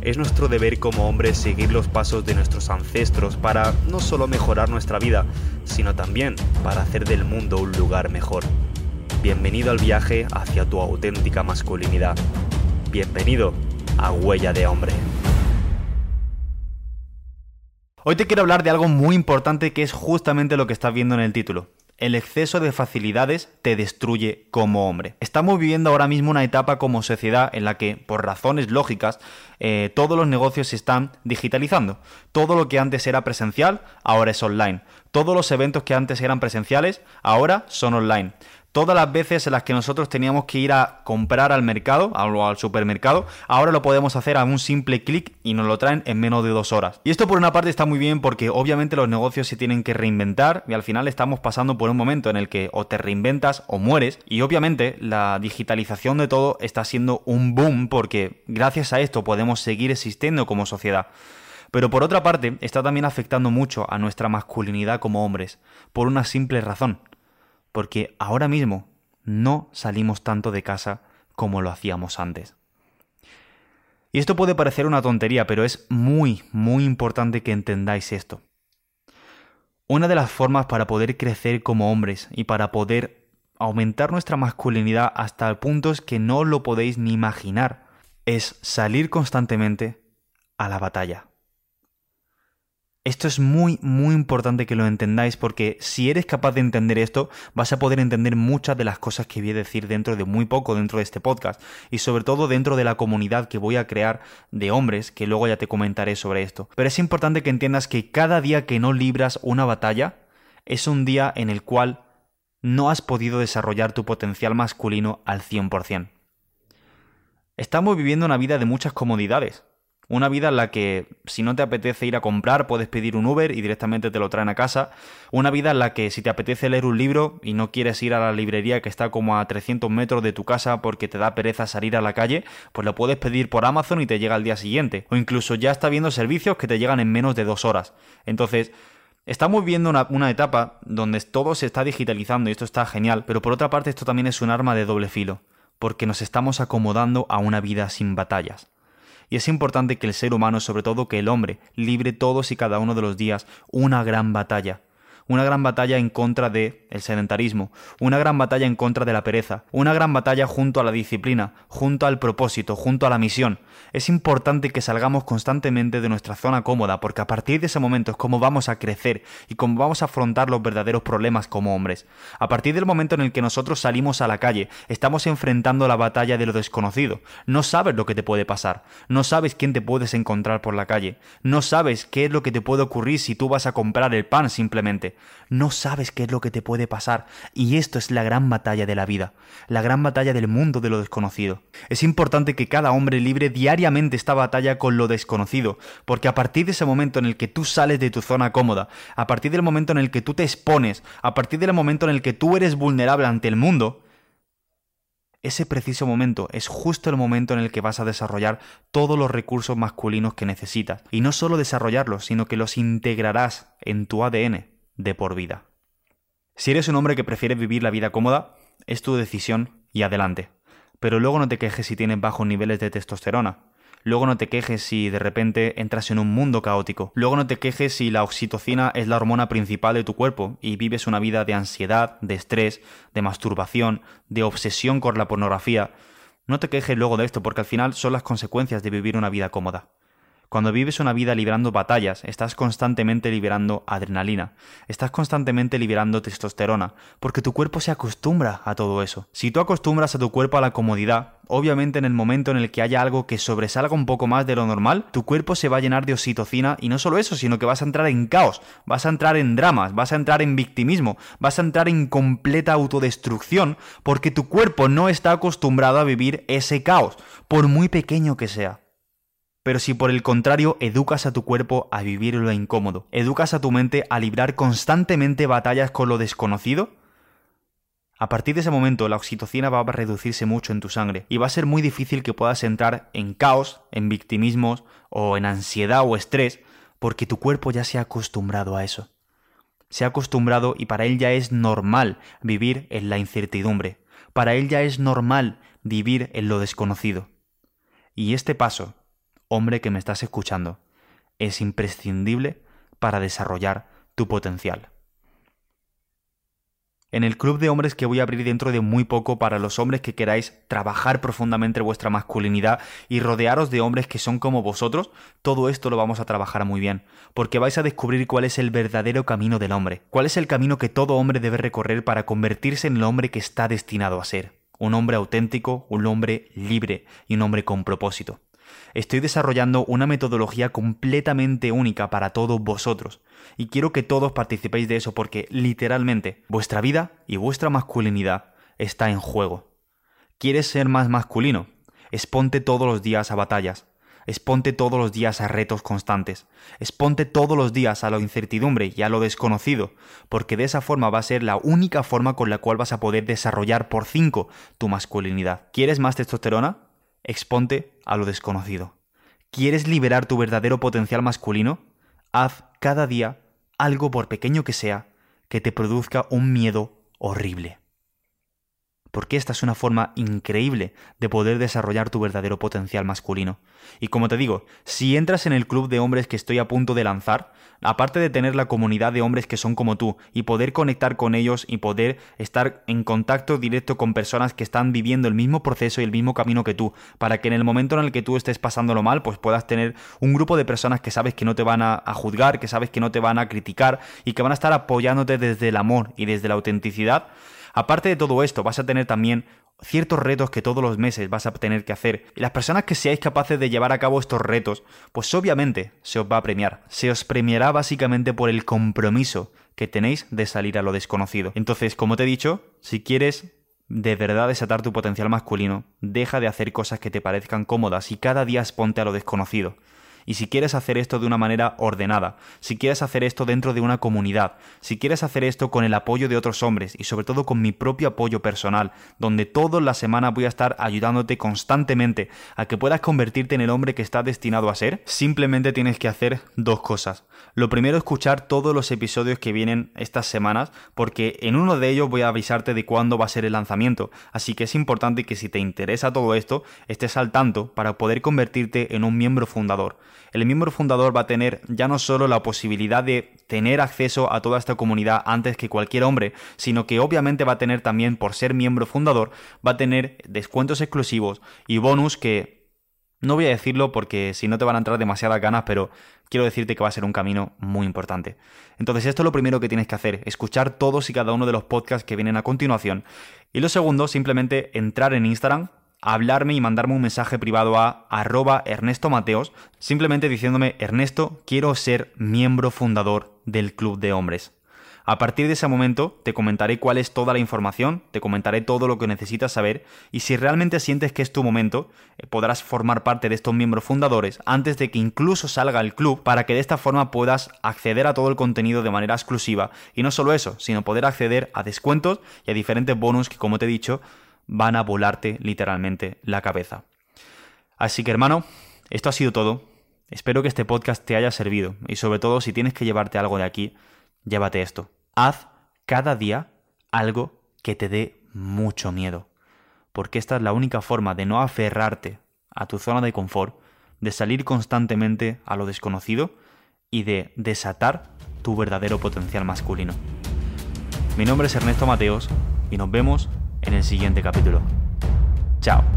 es nuestro deber como hombres seguir los pasos de nuestros ancestros para no solo mejorar nuestra vida, sino también para hacer del mundo un lugar mejor. Bienvenido al viaje hacia tu auténtica masculinidad. Bienvenido a Huella de Hombre. Hoy te quiero hablar de algo muy importante que es justamente lo que estás viendo en el título. El exceso de facilidades te destruye como hombre. Estamos viviendo ahora mismo una etapa como sociedad en la que, por razones lógicas, eh, todos los negocios se están digitalizando. Todo lo que antes era presencial, ahora es online. Todos los eventos que antes eran presenciales, ahora son online todas las veces en las que nosotros teníamos que ir a comprar al mercado o al supermercado, ahora lo podemos hacer a un simple clic y nos lo traen en menos de dos horas. Y esto por una parte está muy bien porque obviamente los negocios se tienen que reinventar y al final estamos pasando por un momento en el que o te reinventas o mueres y obviamente la digitalización de todo está siendo un boom porque gracias a esto podemos seguir existiendo como sociedad. Pero por otra parte, está también afectando mucho a nuestra masculinidad como hombres, por una simple razón porque ahora mismo no salimos tanto de casa como lo hacíamos antes. Y esto puede parecer una tontería, pero es muy, muy importante que entendáis esto. Una de las formas para poder crecer como hombres y para poder aumentar nuestra masculinidad hasta puntos que no lo podéis ni imaginar es salir constantemente a la batalla. Esto es muy, muy importante que lo entendáis porque si eres capaz de entender esto, vas a poder entender muchas de las cosas que voy a decir dentro de muy poco dentro de este podcast y sobre todo dentro de la comunidad que voy a crear de hombres, que luego ya te comentaré sobre esto. Pero es importante que entiendas que cada día que no libras una batalla es un día en el cual no has podido desarrollar tu potencial masculino al 100%. Estamos viviendo una vida de muchas comodidades, una vida en la que si no te apetece ir a comprar puedes pedir un Uber y directamente te lo traen a casa. Una vida en la que si te apetece leer un libro y no quieres ir a la librería que está como a 300 metros de tu casa porque te da pereza salir a la calle, pues lo puedes pedir por Amazon y te llega al día siguiente. O incluso ya está viendo servicios que te llegan en menos de dos horas. Entonces, Estamos viendo una, una, etapa donde todo se está digitalizando y esto está genial, pero por otra parte esto también es un arma de doble filo, porque nos estamos acomodando a una vida sin batallas y es importante que el ser humano, sobre todo que el hombre, libre todos y cada uno de los días una gran batalla, una gran batalla en contra de el sedentarismo, una gran batalla en contra de la pereza, una gran batalla junto a la disciplina, junto al propósito, junto a la misión. Es importante que salgamos constantemente de nuestra zona cómoda, porque a partir de ese momento es como vamos a crecer y cómo vamos a afrontar los verdaderos problemas como hombres. A partir del momento en el que nosotros salimos a la calle, estamos enfrentando la batalla de lo desconocido. No sabes lo que te puede pasar, no sabes quién te puedes encontrar por la calle, no sabes qué es lo que te puede ocurrir si tú vas a comprar el pan simplemente no sabes qué es lo que te puede pasar. Y esto es la gran batalla de la vida, la gran batalla del mundo de lo desconocido. Es importante que cada hombre libre diariamente esta batalla con lo desconocido, porque a partir de ese momento en el que tú sales de tu zona cómoda, a partir del momento en el que tú te expones, a partir del momento en el que tú eres vulnerable ante el mundo, ese preciso momento es justo el momento en el que vas a desarrollar todos los recursos masculinos que necesitas. Y no solo desarrollarlos, sino que los integrarás en tu ADN de por vida. Si eres un hombre que prefiere vivir la vida cómoda, es tu decisión y adelante. Pero luego no te quejes si tienes bajos niveles de testosterona. Luego no te quejes si de repente entras en un mundo caótico. Luego no te quejes si la oxitocina es la hormona principal de tu cuerpo y vives una vida de ansiedad, de estrés, de masturbación, de obsesión con la pornografía. No te quejes luego de esto porque al final son las consecuencias de vivir una vida cómoda. Cuando vives una vida librando batallas, estás constantemente liberando adrenalina, estás constantemente liberando testosterona, porque tu cuerpo se acostumbra a todo eso. Si tú acostumbras a tu cuerpo a la comodidad, obviamente en el momento en el que haya algo que sobresalga un poco más de lo normal, tu cuerpo se va a llenar de oxitocina y no solo eso, sino que vas a entrar en caos, vas a entrar en dramas, vas a entrar en victimismo, vas a entrar en completa autodestrucción, porque tu cuerpo no está acostumbrado a vivir ese caos, por muy pequeño que sea. Pero si por el contrario educas a tu cuerpo a vivir lo incómodo, educas a tu mente a librar constantemente batallas con lo desconocido, a partir de ese momento la oxitocina va a reducirse mucho en tu sangre y va a ser muy difícil que puedas entrar en caos, en victimismos o en ansiedad o estrés porque tu cuerpo ya se ha acostumbrado a eso. Se ha acostumbrado y para él ya es normal vivir en la incertidumbre. Para él ya es normal vivir en lo desconocido. Y este paso, hombre que me estás escuchando, es imprescindible para desarrollar tu potencial en el club de hombres que voy a abrir dentro de muy poco para los hombres que queráis trabajar profundamente vuestra masculinidad y rodearos de hombres que son como vosotros, todo esto lo vamos a trabajar muy bien, porque vais a descubrir cuál es el verdadero camino del hombre, cuál es el camino que todo hombre debe recorrer para convertirse en el hombre que está destinado a ser, un hombre auténtico, un hombre libre y un hombre con propósito. Estoy desarrollando una metodología completamente única para todos vosotros y quiero que todos participéis de eso porque literalmente vuestra vida y vuestra masculinidad está en juego. ¿Quieres ser más masculino? Exponte todos los días a batallas. Exponte todos los días a retos constantes. Exponte todos los días a la incertidumbre y a lo desconocido, porque de esa forma va a ser la única forma con la cual vas a poder desarrollar por 5 tu masculinidad. ¿Quieres más testosterona? Exponte a lo desconocido. ¿Quieres liberar tu verdadero potencial masculino? Haz cada día algo, por pequeño que sea, que te produzca un miedo horrible porque esta es una forma increíble de poder desarrollar tu verdadero potencial masculino. Y como te digo, si entras en el club de hombres que estoy a punto de lanzar, aparte de tener la comunidad de hombres que son como tú y poder conectar con ellos y poder estar en contacto directo con personas que están viviendo el mismo proceso y el mismo camino que tú, para que en el momento en el que tú estés pasándolo mal, pues puedas tener un grupo de personas que sabes que no te van a, a juzgar, que sabes que no te van a criticar y que van a estar apoyándote desde el amor y desde la autenticidad, Aparte de todo esto, vas a tener también ciertos retos que todos los meses vas a tener que hacer. Y las personas que seáis capaces de llevar a cabo estos retos, pues obviamente se os va a premiar. Se os premiará básicamente por el compromiso que tenéis de salir a lo desconocido. Entonces, como te he dicho, si quieres de verdad desatar tu potencial masculino, deja de hacer cosas que te parezcan cómodas y cada día exponte a lo desconocido. Y si quieres hacer esto de una manera ordenada, si quieres hacer esto dentro de una comunidad, si quieres hacer esto con el apoyo de otros hombres y sobre todo con mi propio apoyo personal, donde toda la semana voy a estar ayudándote constantemente a que puedas convertirte en el hombre que estás destinado a ser, simplemente tienes que hacer dos cosas. Lo primero, escuchar todos los episodios que vienen estas semanas, porque en uno de ellos voy a avisarte de cuándo va a ser el lanzamiento, así que es importante que si te interesa todo esto, estés al tanto para poder convertirte en un miembro fundador el miembro fundador va a tener ya no solo la posibilidad de tener acceso a toda esta comunidad antes que cualquier hombre, sino que obviamente va a tener también, por ser miembro fundador, va a tener descuentos exclusivos y bonus que no voy a decirlo porque si no te van a entrar demasiadas ganas, pero quiero decirte que va a ser un camino muy importante. Entonces esto es lo primero que tienes que hacer, escuchar todos y cada uno de los podcasts que vienen a continuación. Y lo segundo, simplemente entrar en Instagram, hablarme y mandarme un mensaje privado a arroba Ernesto Mateos, simplemente diciéndome, Ernesto, quiero ser miembro fundador del Club de Hombres. A partir de ese momento te comentaré cuál es toda la información, te comentaré todo lo que necesitas saber y si realmente sientes que es tu momento, eh, podrás formar parte de estos miembros fundadores antes de que incluso salga el club para que de esta forma puedas acceder a todo el contenido de manera exclusiva y no solo eso, sino poder acceder a descuentos y a diferentes bonus que como te he dicho van a volarte literalmente la cabeza. Así que hermano, esto ha sido todo. Espero que este podcast te haya servido y sobre todo si tienes que llevarte algo de aquí, llévate esto. Haz cada día algo que te dé mucho miedo, porque esta es la única forma de no aferrarte a tu zona de confort, de salir constantemente a lo desconocido y de desatar tu verdadero potencial masculino. Mi nombre es Ernesto Mateos y nos vemos en el siguiente capítulo. Chao.